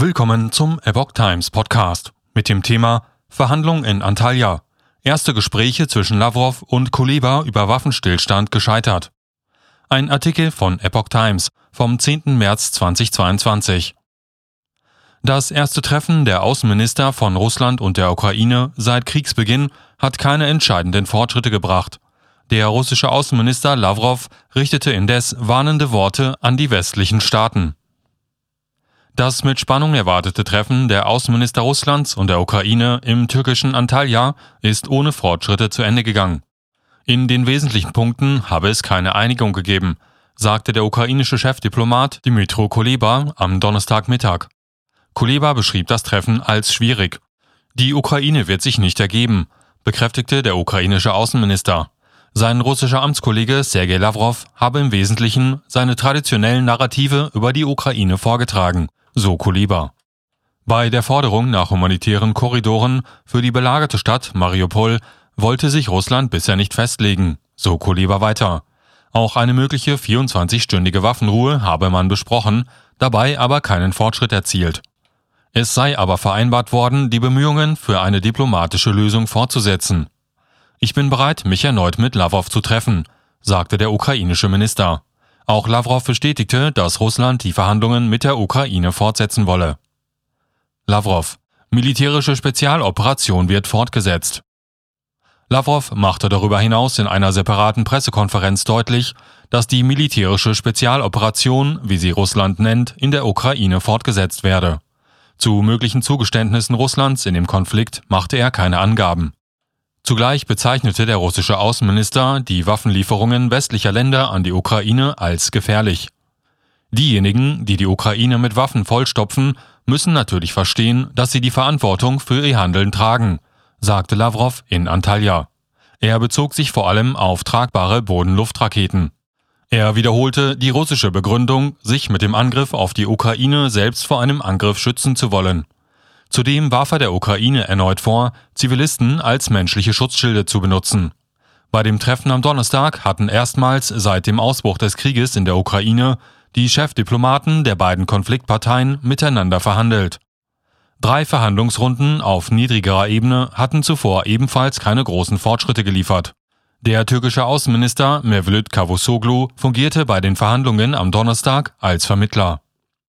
Willkommen zum Epoch Times Podcast mit dem Thema Verhandlung in Antalya. Erste Gespräche zwischen Lavrov und Kuleba über Waffenstillstand gescheitert. Ein Artikel von Epoch Times vom 10. März 2022. Das erste Treffen der Außenminister von Russland und der Ukraine seit Kriegsbeginn hat keine entscheidenden Fortschritte gebracht. Der russische Außenminister Lavrov richtete indes warnende Worte an die westlichen Staaten. Das mit Spannung erwartete Treffen der Außenminister Russlands und der Ukraine im türkischen Antalya ist ohne Fortschritte zu Ende gegangen. In den wesentlichen Punkten habe es keine Einigung gegeben, sagte der ukrainische Chefdiplomat Dmytro Kuleba am Donnerstagmittag. Kuleba beschrieb das Treffen als schwierig. Die Ukraine wird sich nicht ergeben, bekräftigte der ukrainische Außenminister. Sein russischer Amtskollege Sergei Lavrov habe im Wesentlichen seine traditionellen Narrative über die Ukraine vorgetragen so Kuleba. Bei der Forderung nach humanitären Korridoren für die belagerte Stadt Mariupol wollte sich Russland bisher nicht festlegen, so Kuleba weiter. Auch eine mögliche 24-stündige Waffenruhe habe man besprochen, dabei aber keinen Fortschritt erzielt. Es sei aber vereinbart worden, die Bemühungen für eine diplomatische Lösung fortzusetzen. Ich bin bereit, mich erneut mit Lavrov zu treffen, sagte der ukrainische Minister. Auch Lavrov bestätigte, dass Russland die Verhandlungen mit der Ukraine fortsetzen wolle. Lavrov. Militärische Spezialoperation wird fortgesetzt. Lavrov machte darüber hinaus in einer separaten Pressekonferenz deutlich, dass die militärische Spezialoperation, wie sie Russland nennt, in der Ukraine fortgesetzt werde. Zu möglichen Zugeständnissen Russlands in dem Konflikt machte er keine Angaben. Zugleich bezeichnete der russische Außenminister die Waffenlieferungen westlicher Länder an die Ukraine als gefährlich. Diejenigen, die die Ukraine mit Waffen vollstopfen, müssen natürlich verstehen, dass sie die Verantwortung für ihr Handeln tragen, sagte Lavrov in Antalya. Er bezog sich vor allem auf tragbare Bodenluftraketen. Er wiederholte die russische Begründung, sich mit dem Angriff auf die Ukraine selbst vor einem Angriff schützen zu wollen. Zudem warf er der Ukraine erneut vor, Zivilisten als menschliche Schutzschilde zu benutzen. Bei dem Treffen am Donnerstag hatten erstmals seit dem Ausbruch des Krieges in der Ukraine die Chefdiplomaten der beiden Konfliktparteien miteinander verhandelt. Drei Verhandlungsrunden auf niedrigerer Ebene hatten zuvor ebenfalls keine großen Fortschritte geliefert. Der türkische Außenminister Mevlüt Cavusoglu fungierte bei den Verhandlungen am Donnerstag als Vermittler.